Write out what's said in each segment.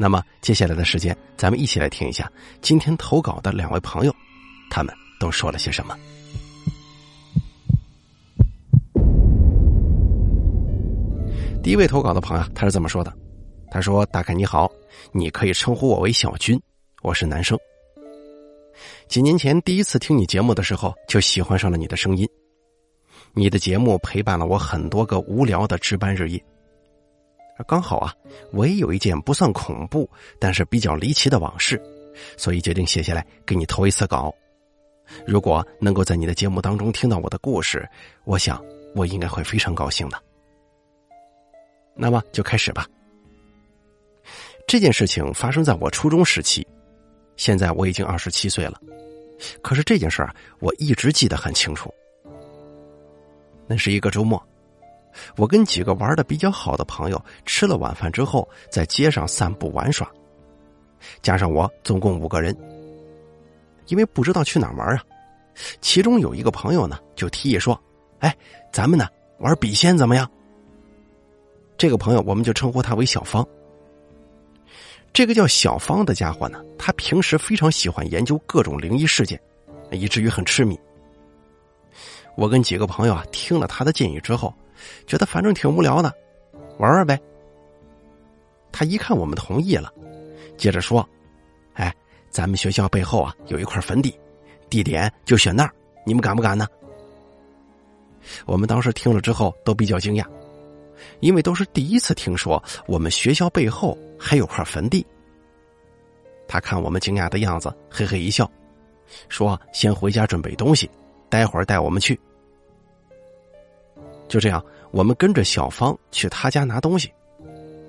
那么接下来的时间，咱们一起来听一下今天投稿的两位朋友，他们都说了些什么。第一位投稿的朋友，他是这么说的：“他说，大凯你好，你可以称呼我为小军，我是男生。几年前第一次听你节目的时候，就喜欢上了你的声音。你的节目陪伴了我很多个无聊的值班日夜。”刚好啊，我也有一件不算恐怖，但是比较离奇的往事，所以决定写下来给你投一次稿。如果能够在你的节目当中听到我的故事，我想我应该会非常高兴的。那么就开始吧。这件事情发生在我初中时期，现在我已经二十七岁了，可是这件事儿我一直记得很清楚。那是一个周末。我跟几个玩的比较好的朋友吃了晚饭之后，在街上散步玩耍，加上我总共五个人。因为不知道去哪玩啊，其中有一个朋友呢就提议说：“哎，咱们呢玩笔仙怎么样？”这个朋友我们就称呼他为小芳。这个叫小芳的家伙呢，他平时非常喜欢研究各种灵异事件，以至于很痴迷。我跟几个朋友啊听了他的建议之后。觉得反正挺无聊的，玩玩呗。他一看我们同意了，接着说：“哎，咱们学校背后啊有一块坟地，地点就选那儿，你们敢不敢呢？”我们当时听了之后都比较惊讶，因为都是第一次听说我们学校背后还有块坟地。他看我们惊讶的样子，嘿嘿一笑，说：“先回家准备东西，待会儿带我们去。”就这样，我们跟着小芳去他家拿东西，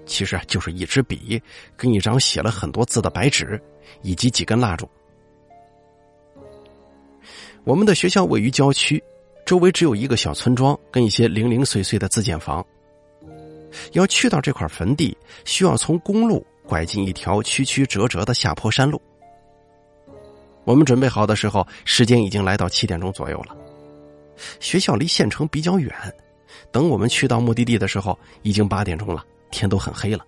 其实就是一支笔跟一张写了很多字的白纸，以及几根蜡烛。我们的学校位于郊区，周围只有一个小村庄跟一些零零碎碎的自建房。要去到这块坟地，需要从公路拐进一条曲曲折折的下坡山路。我们准备好的时候，时间已经来到七点钟左右了。学校离县城比较远。等我们去到目的地的时候，已经八点钟了，天都很黑了。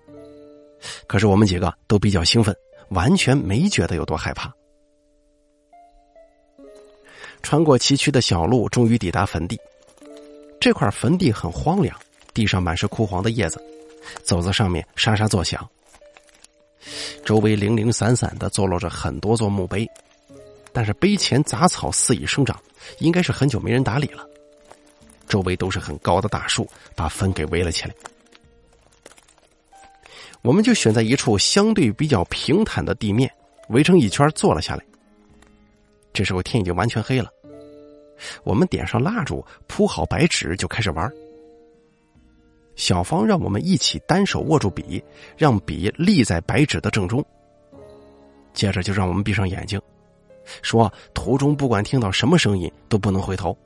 可是我们几个都比较兴奋，完全没觉得有多害怕。穿过崎岖的小路，终于抵达坟地。这块坟地很荒凉，地上满是枯黄的叶子，走在上面沙沙作响。周围零零散散的坐落着很多座墓碑，但是碑前杂草肆意生长，应该是很久没人打理了。周围都是很高的大树，把坟给围了起来。我们就选在一处相对比较平坦的地面，围成一圈坐了下来。这时候天已经完全黑了，我们点上蜡烛，铺好白纸，就开始玩。小芳让我们一起单手握住笔，让笔立在白纸的正中。接着就让我们闭上眼睛，说途中不管听到什么声音都不能回头。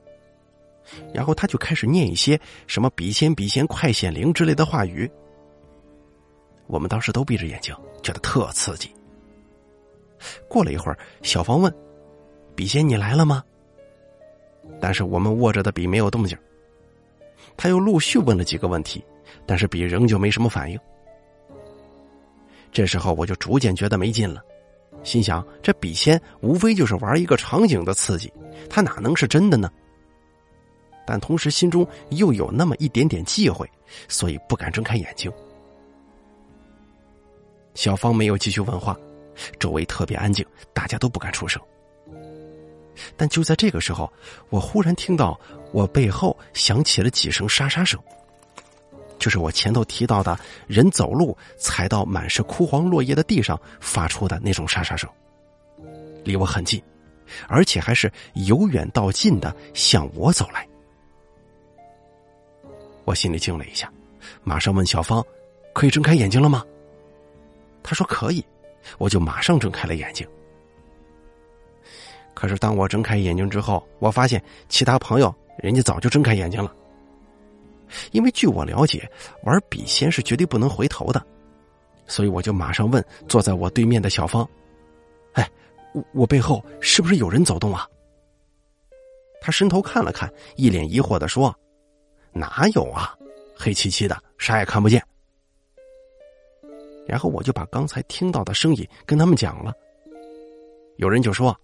然后他就开始念一些什么“笔仙笔仙快显灵”之类的话语。我们当时都闭着眼睛，觉得特刺激。过了一会儿，小芳问：“笔仙，你来了吗？”但是我们握着的笔没有动静。他又陆续问了几个问题，但是笔仍旧没什么反应。这时候我就逐渐觉得没劲了，心想：这笔仙无非就是玩一个场景的刺激，他哪能是真的呢？但同时心中又有那么一点点忌讳，所以不敢睁开眼睛。小芳没有继续问话，周围特别安静，大家都不敢出声。但就在这个时候，我忽然听到我背后响起了几声沙沙声，就是我前头提到的人走路踩到满是枯黄落叶的地上发出的那种沙沙声，离我很近，而且还是由远到近的向我走来。我心里静了一下，马上问小芳：“可以睁开眼睛了吗？”他说可以，我就马上睁开了眼睛。可是当我睁开眼睛之后，我发现其他朋友人家早就睁开眼睛了。因为据我了解，玩笔仙是绝对不能回头的，所以我就马上问坐在我对面的小芳：“哎，我我背后是不是有人走动啊？”他伸头看了看，一脸疑惑的说：“哪有啊，黑漆漆的，啥也看不见。”然后我就把刚才听到的声音跟他们讲了。有人就说：“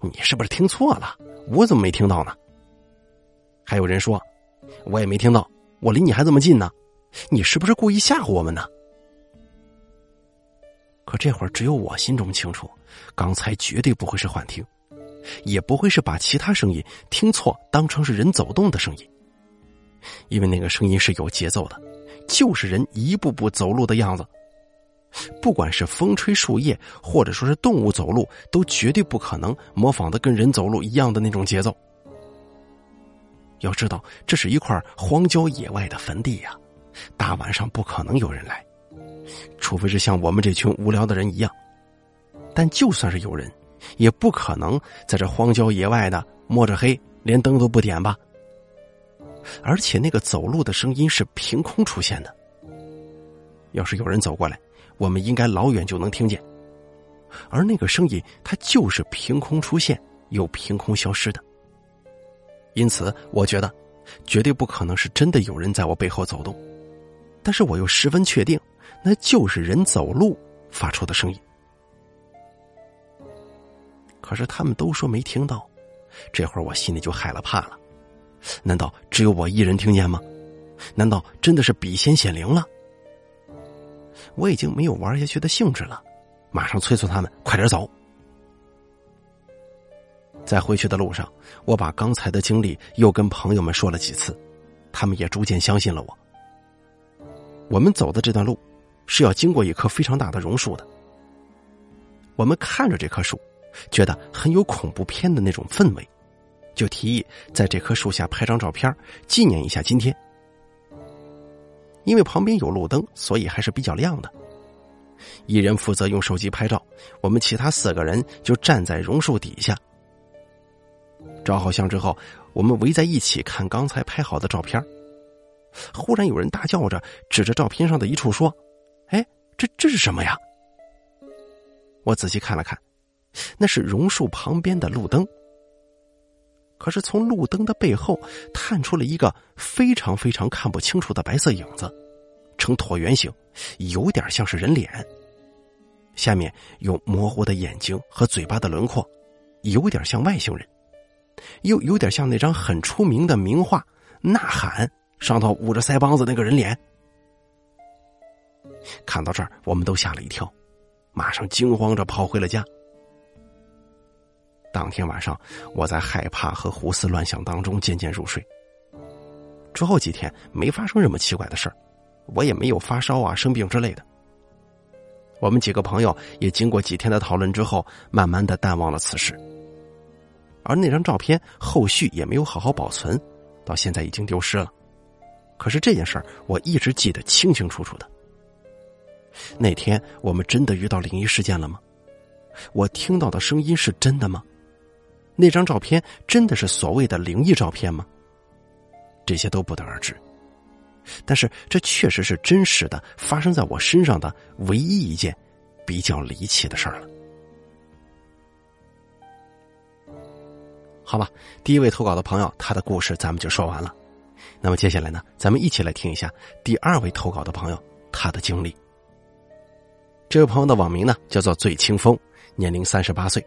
你是不是听错了？我怎么没听到呢？”还有人说：“我也没听到，我离你还这么近呢，你是不是故意吓唬我们呢？”可这会儿只有我心中清楚，刚才绝对不会是幻听。也不会是把其他声音听错当成是人走动的声音，因为那个声音是有节奏的，就是人一步步走路的样子。不管是风吹树叶，或者说是动物走路，都绝对不可能模仿的跟人走路一样的那种节奏。要知道，这是一块荒郊野外的坟地呀，大晚上不可能有人来，除非是像我们这群无聊的人一样。但就算是有人。也不可能在这荒郊野外的摸着黑，连灯都不点吧？而且那个走路的声音是凭空出现的。要是有人走过来，我们应该老远就能听见。而那个声音，它就是凭空出现又凭空消失的。因此，我觉得绝对不可能是真的有人在我背后走动。但是我又十分确定，那就是人走路发出的声音。可是他们都说没听到，这会儿我心里就害了怕了。难道只有我一人听见吗？难道真的是笔仙显灵了？我已经没有玩下去的兴致了，马上催促他们快点走。在回去的路上，我把刚才的经历又跟朋友们说了几次，他们也逐渐相信了我。我们走的这段路是要经过一棵非常大的榕树的，我们看着这棵树。觉得很有恐怖片的那种氛围，就提议在这棵树下拍张照片，纪念一下今天。因为旁边有路灯，所以还是比较亮的。一人负责用手机拍照，我们其他四个人就站在榕树底下。照好相之后，我们围在一起看刚才拍好的照片。忽然有人大叫着，指着照片上的一处说：“哎，这这是什么呀？”我仔细看了看。那是榕树旁边的路灯，可是从路灯的背后探出了一个非常非常看不清楚的白色影子，呈椭圆形，有点像是人脸。下面有模糊的眼睛和嘴巴的轮廓，有点像外星人，又有点像那张很出名的名画《呐喊》上头捂着腮帮子那个人脸。看到这儿，我们都吓了一跳，马上惊慌着跑回了家。当天晚上，我在害怕和胡思乱想当中渐渐入睡。之后几天没发生什么奇怪的事儿，我也没有发烧啊、生病之类的。我们几个朋友也经过几天的讨论之后，慢慢的淡忘了此事。而那张照片后续也没有好好保存，到现在已经丢失了。可是这件事儿我一直记得清清楚楚的。那天我们真的遇到灵异事件了吗？我听到的声音是真的吗？那张照片真的是所谓的灵异照片吗？这些都不得而知。但是这确实是真实的，发生在我身上的唯一一件比较离奇的事儿了。好吧，第一位投稿的朋友，他的故事咱们就说完了。那么接下来呢，咱们一起来听一下第二位投稿的朋友他的经历。这位朋友的网名呢叫做醉清风，年龄三十八岁，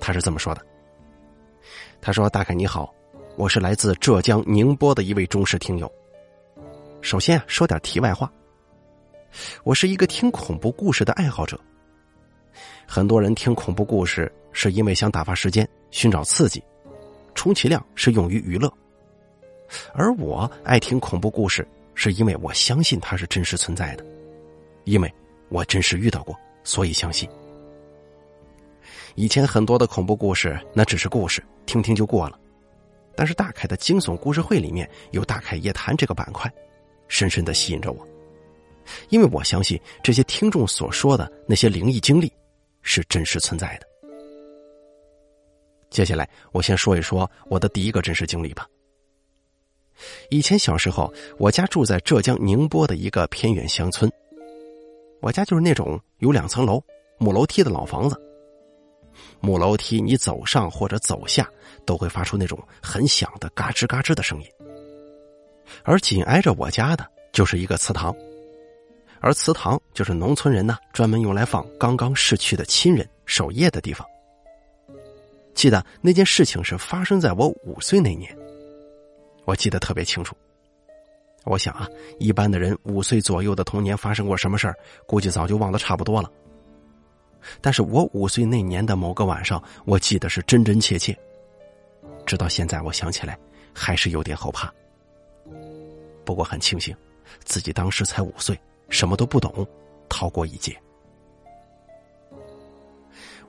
他是这么说的。他说：“大凯你好，我是来自浙江宁波的一位忠实听友。首先啊说点题外话，我是一个听恐怖故事的爱好者。很多人听恐怖故事是因为想打发时间、寻找刺激，充其量是用于娱乐。而我爱听恐怖故事，是因为我相信它是真实存在的，因为我真实遇到过，所以相信。”以前很多的恐怖故事，那只是故事，听听就过了。但是大凯的惊悚故事会里面有“大凯夜谈”这个板块，深深的吸引着我。因为我相信这些听众所说的那些灵异经历是真实存在的。接下来，我先说一说我的第一个真实经历吧。以前小时候，我家住在浙江宁波的一个偏远乡村。我家就是那种有两层楼、木楼梯的老房子。木楼梯，你走上或者走下，都会发出那种很响的嘎吱嘎吱的声音。而紧挨着我家的就是一个祠堂，而祠堂就是农村人呢专门用来放刚刚逝去的亲人守夜的地方。记得那件事情是发生在我五岁那年，我记得特别清楚。我想啊，一般的人五岁左右的童年发生过什么事儿，估计早就忘得差不多了。但是我五岁那年的某个晚上，我记得是真真切切。直到现在，我想起来还是有点后怕。不过很庆幸，自己当时才五岁，什么都不懂，逃过一劫。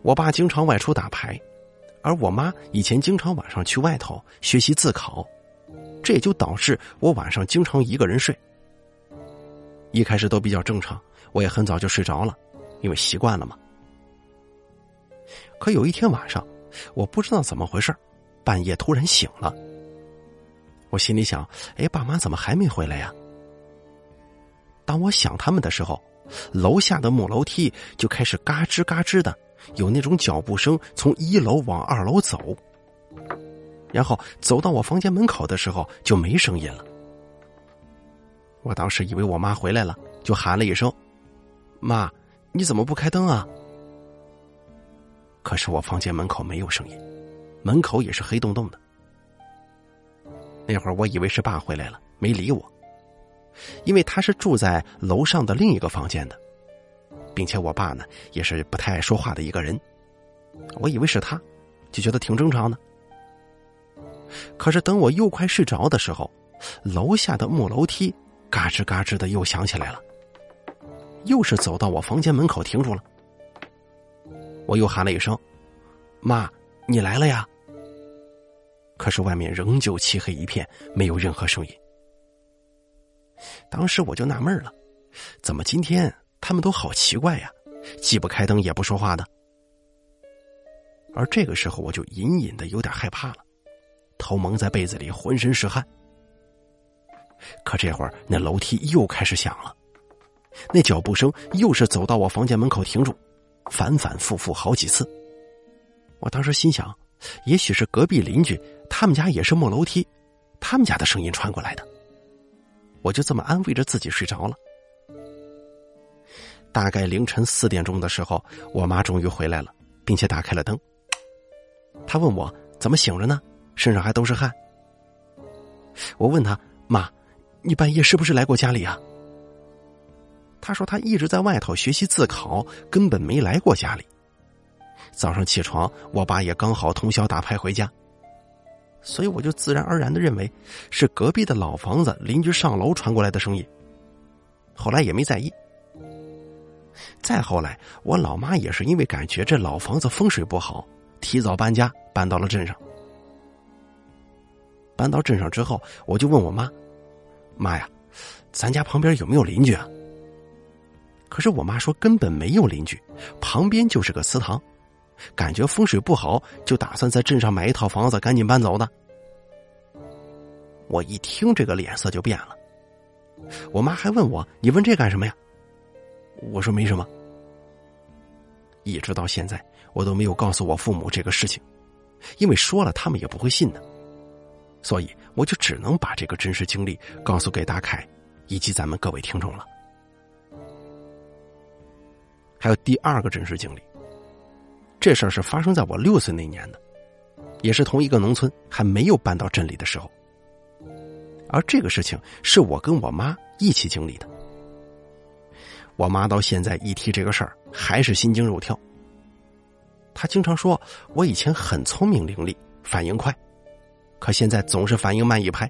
我爸经常外出打牌，而我妈以前经常晚上去外头学习自考。这也就导致我晚上经常一个人睡。一开始都比较正常，我也很早就睡着了，因为习惯了嘛。可有一天晚上，我不知道怎么回事，半夜突然醒了。我心里想：哎，爸妈怎么还没回来呀？当我想他们的时候，楼下的木楼梯就开始嘎吱嘎吱的，有那种脚步声从一楼往二楼走。然后走到我房间门口的时候，就没声音了。我当时以为我妈回来了，就喊了一声：“妈，你怎么不开灯啊？”可是我房间门口没有声音，门口也是黑洞洞的。那会儿我以为是爸回来了，没理我，因为他是住在楼上的另一个房间的，并且我爸呢也是不太爱说话的一个人，我以为是他，就觉得挺正常的。可是等我又快睡着的时候，楼下的木楼梯嘎吱嘎吱的又响起来了，又是走到我房间门口停住了。我又喊了一声：“妈，你来了呀！”可是外面仍旧漆黑一片，没有任何声音。当时我就纳闷了，怎么今天他们都好奇怪呀，既不开灯也不说话的。而这个时候，我就隐隐的有点害怕了。头蒙在被子里，浑身是汗。可这会儿，那楼梯又开始响了，那脚步声又是走到我房间门口停住，反反复复好几次。我当时心想，也许是隔壁邻居，他们家也是木楼梯，他们家的声音传过来的。我就这么安慰着自己睡着了。大概凌晨四点钟的时候，我妈终于回来了，并且打开了灯。她问我怎么醒着呢？身上还都是汗。我问他：“妈，你半夜是不是来过家里啊？”他说：“他一直在外头学习自考，根本没来过家里。早上起床，我爸也刚好通宵打牌回家，所以我就自然而然的认为是隔壁的老房子邻居上楼传过来的声音。后来也没在意。再后来，我老妈也是因为感觉这老房子风水不好，提早搬家，搬到了镇上。”搬到镇上之后，我就问我妈：“妈呀，咱家旁边有没有邻居啊？”可是我妈说根本没有邻居，旁边就是个祠堂，感觉风水不好，就打算在镇上买一套房子，赶紧搬走的。我一听这个脸色就变了，我妈还问我：“你问这干什么呀？”我说：“没什么。”一直到现在，我都没有告诉我父母这个事情，因为说了他们也不会信的。所以，我就只能把这个真实经历告诉给大凯，以及咱们各位听众了。还有第二个真实经历，这事儿是发生在我六岁那年的，也是同一个农村，还没有搬到镇里的时候。而这个事情是我跟我妈一起经历的。我妈到现在一提这个事儿，还是心惊肉跳。她经常说我以前很聪明伶俐，反应快。可现在总是反应慢一拍。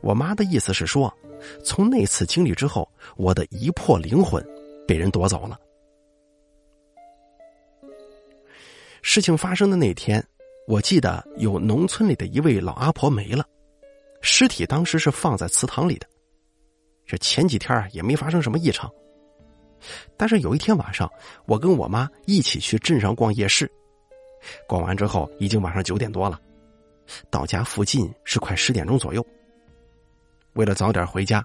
我妈的意思是说，从那次经历之后，我的一魄灵魂被人夺走了。事情发生的那天，我记得有农村里的一位老阿婆没了，尸体当时是放在祠堂里的。这前几天也没发生什么异常。但是有一天晚上，我跟我妈一起去镇上逛夜市，逛完之后已经晚上九点多了，到家附近是快十点钟左右。为了早点回家，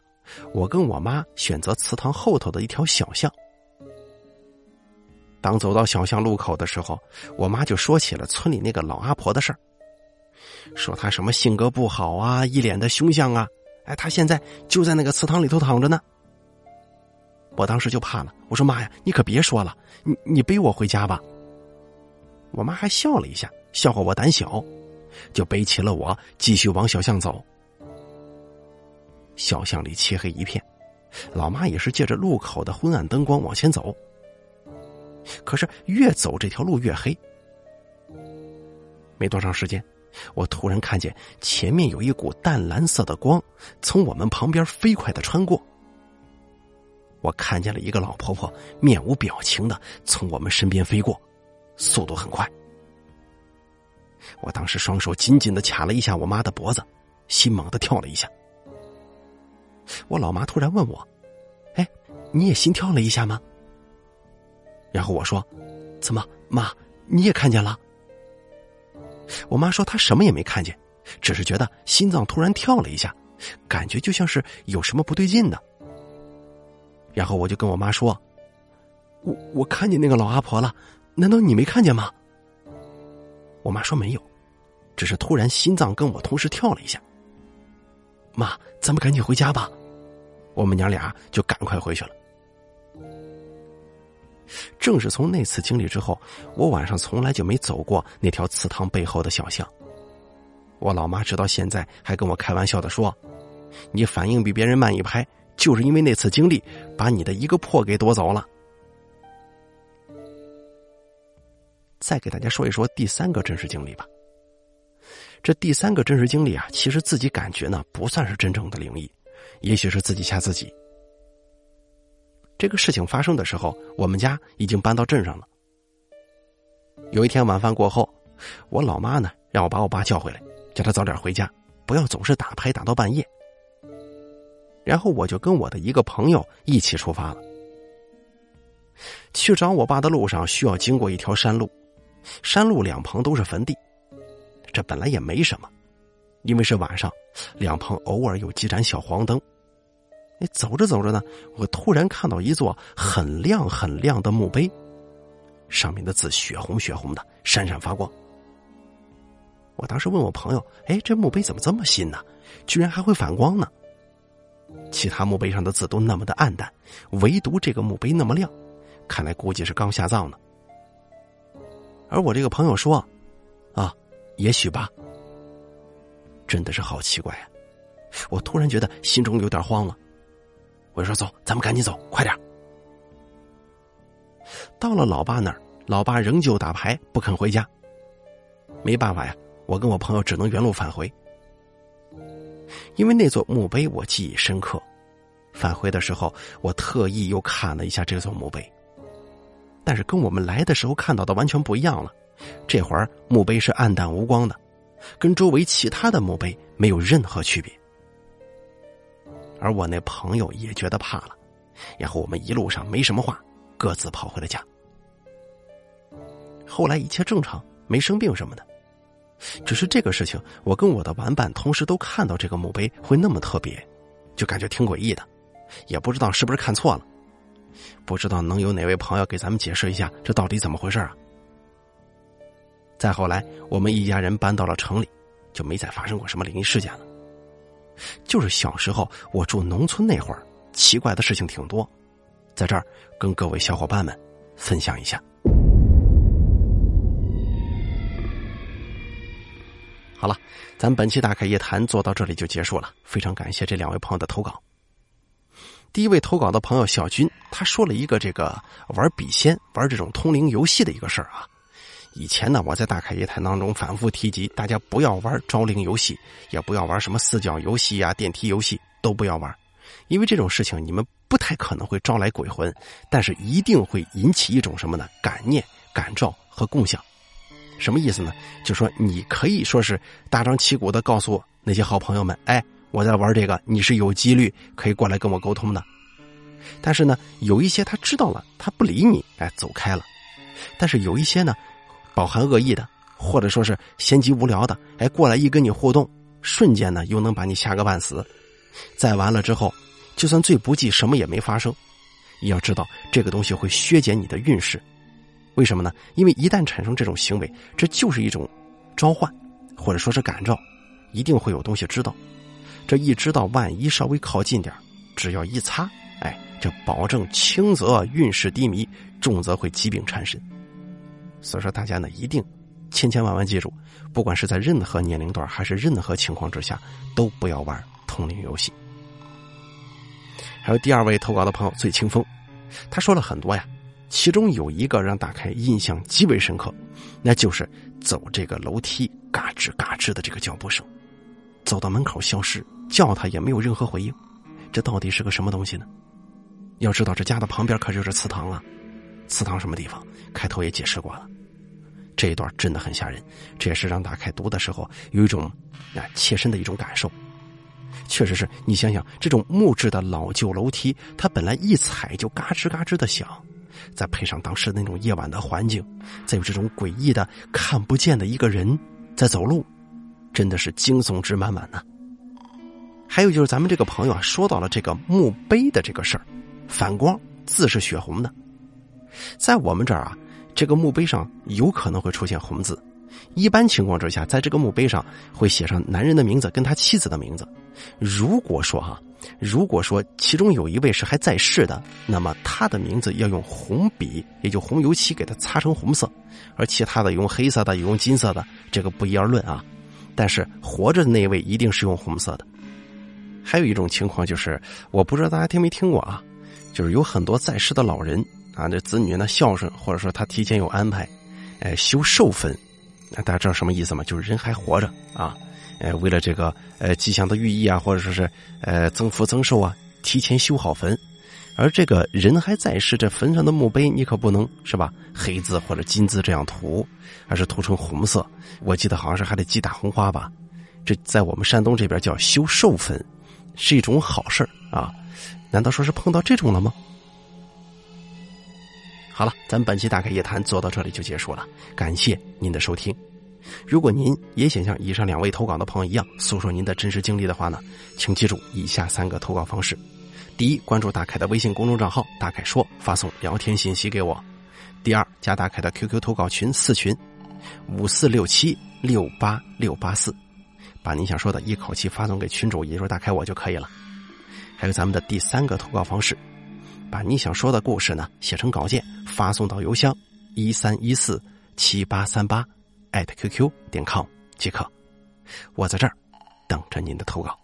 我跟我妈选择祠堂后头的一条小巷。当走到小巷路口的时候，我妈就说起了村里那个老阿婆的事儿，说她什么性格不好啊，一脸的凶相啊，哎，她现在就在那个祠堂里头躺着呢。我当时就怕了，我说妈呀，你可别说了，你你背我回家吧。我妈还笑了一下，笑话我胆小，就背起了我，继续往小巷走。小巷里漆黑一片，老妈也是借着路口的昏暗灯光往前走。可是越走这条路越黑。没多长时间，我突然看见前面有一股淡蓝色的光从我们旁边飞快的穿过。我看见了一个老婆婆面无表情的从我们身边飞过，速度很快。我当时双手紧紧的卡了一下我妈的脖子，心猛地跳了一下。我老妈突然问我：“哎，你也心跳了一下吗？”然后我说：“怎么，妈，你也看见了？”我妈说她什么也没看见，只是觉得心脏突然跳了一下，感觉就像是有什么不对劲的。然后我就跟我妈说：“我我看见那个老阿婆了，难道你没看见吗？”我妈说没有，只是突然心脏跟我同时跳了一下。妈，咱们赶紧回家吧，我们娘俩就赶快回去了。正是从那次经历之后，我晚上从来就没走过那条祠堂背后的小巷。我老妈直到现在还跟我开玩笑的说：“你反应比别人慢一拍，就是因为那次经历把你的一个破给夺走了。”再给大家说一说第三个真实经历吧。这第三个真实经历啊，其实自己感觉呢不算是真正的灵异，也许是自己吓自己。这个事情发生的时候，我们家已经搬到镇上了。有一天晚饭过后，我老妈呢让我把我爸叫回来，叫他早点回家，不要总是打牌打到半夜。然后我就跟我的一个朋友一起出发了。去找我爸的路上需要经过一条山路，山路两旁都是坟地，这本来也没什么，因为是晚上，两旁偶尔有几盏小黄灯。走着走着呢，我突然看到一座很亮很亮的墓碑，上面的字血红血红的，闪闪发光。我当时问我朋友：“哎，这墓碑怎么这么新呢？居然还会反光呢？”其他墓碑上的字都那么的暗淡，唯独这个墓碑那么亮，看来估计是刚下葬呢。而我这个朋友说：“啊，也许吧。”真的是好奇怪啊！我突然觉得心中有点慌了。我说走，咱们赶紧走，快点。到了老爸那儿，老爸仍旧打牌，不肯回家。没办法呀，我跟我朋友只能原路返回。因为那座墓碑我记忆深刻，返回的时候我特意又看了一下这座墓碑，但是跟我们来的时候看到的完全不一样了。这会儿墓碑是暗淡无光的，跟周围其他的墓碑没有任何区别。而我那朋友也觉得怕了，然后我们一路上没什么话，各自跑回了家。后来一切正常，没生病什么的，只是这个事情，我跟我的玩伴同时都看到这个墓碑会那么特别，就感觉挺诡异的，也不知道是不是看错了，不知道能有哪位朋友给咱们解释一下这到底怎么回事啊？再后来，我们一家人搬到了城里，就没再发生过什么灵异事件了。就是小时候我住农村那会儿，奇怪的事情挺多，在这儿跟各位小伙伴们分享一下。好了，咱本期大开夜谈做到这里就结束了，非常感谢这两位朋友的投稿。第一位投稿的朋友小军，他说了一个这个玩笔仙、玩这种通灵游戏的一个事儿啊。以前呢，我在大开夜谈当中反复提及，大家不要玩招灵游戏，也不要玩什么四角游戏呀、电梯游戏，都不要玩，因为这种事情你们不太可能会招来鬼魂，但是一定会引起一种什么呢？感念、感召和共享。什么意思呢？就说你可以说是大张旗鼓的告诉那些好朋友们，哎，我在玩这个，你是有几率可以过来跟我沟通的。但是呢，有一些他知道了，他不理你，哎，走开了。但是有一些呢，饱含恶意的，或者说是闲极无聊的，哎，过来一跟你互动，瞬间呢又能把你吓个半死。再完了之后，就算最不济什么也没发生，你要知道这个东西会削减你的运势。为什么呢？因为一旦产生这种行为，这就是一种召唤，或者说是感召，一定会有东西知道。这一知道，万一稍微靠近点只要一擦，哎，这保证轻则运势低迷，重则会疾病缠身。所以说，大家呢一定千千万万记住，不管是在任何年龄段还是任何情况之下，都不要玩通灵游戏。还有第二位投稿的朋友醉清风，他说了很多呀。其中有一个让大开印象极为深刻，那就是走这个楼梯嘎吱嘎吱的这个脚步声，走到门口消失，叫他也没有任何回应，这到底是个什么东西呢？要知道这家的旁边可就是祠堂啊，祠堂什么地方？开头也解释过了，这一段真的很吓人，这也是让大开读的时候有一种啊切身的一种感受。确实是你想想，这种木质的老旧楼梯，它本来一踩就嘎吱嘎吱的响。再配上当时那种夜晚的环境，再有这种诡异的看不见的一个人在走路，真的是惊悚值满满呢。还有就是咱们这个朋友啊，说到了这个墓碑的这个事儿，反光字是血红的，在我们这儿啊，这个墓碑上有可能会出现红字。一般情况之下，在这个墓碑上会写上男人的名字跟他妻子的名字。如果说哈，如果说其中有一位是还在世的，那么他的名字要用红笔，也就红油漆给他擦成红色，而其他的用黑色的，用金色的，这个不一而论啊。但是活着的那位一定是用红色的。还有一种情况就是，我不知道大家听没听过啊，就是有很多在世的老人啊，这子女呢孝顺，或者说他提前有安排，哎，修寿坟。大家知道什么意思吗？就是人还活着啊，呃，为了这个呃吉祥的寓意啊，或者说是呃增福增寿啊，提前修好坟。而这个人还在世，这坟上的墓碑你可不能是吧？黑字或者金字这样涂，而是涂成红色。我记得好像是还得系大红花吧。这在我们山东这边叫修寿坟，是一种好事啊。难道说是碰到这种了吗？好了，咱们本期大开夜谈做到这里就结束了，感谢您的收听。如果您也想像以上两位投稿的朋友一样诉说您的真实经历的话呢，请记住以下三个投稿方式：第一，关注大凯的微信公众账号“大凯说”，发送聊天信息给我；第二，加大凯的 QQ 投稿群四群五四六七六八六八四，把您想说的一口气发送给群主，也就是大凯我就可以了。还有咱们的第三个投稿方式。把你想说的故事呢写成稿件，发送到邮箱一三一四七八三八艾特 QQ 点 com 即可。我在这儿等着您的投稿。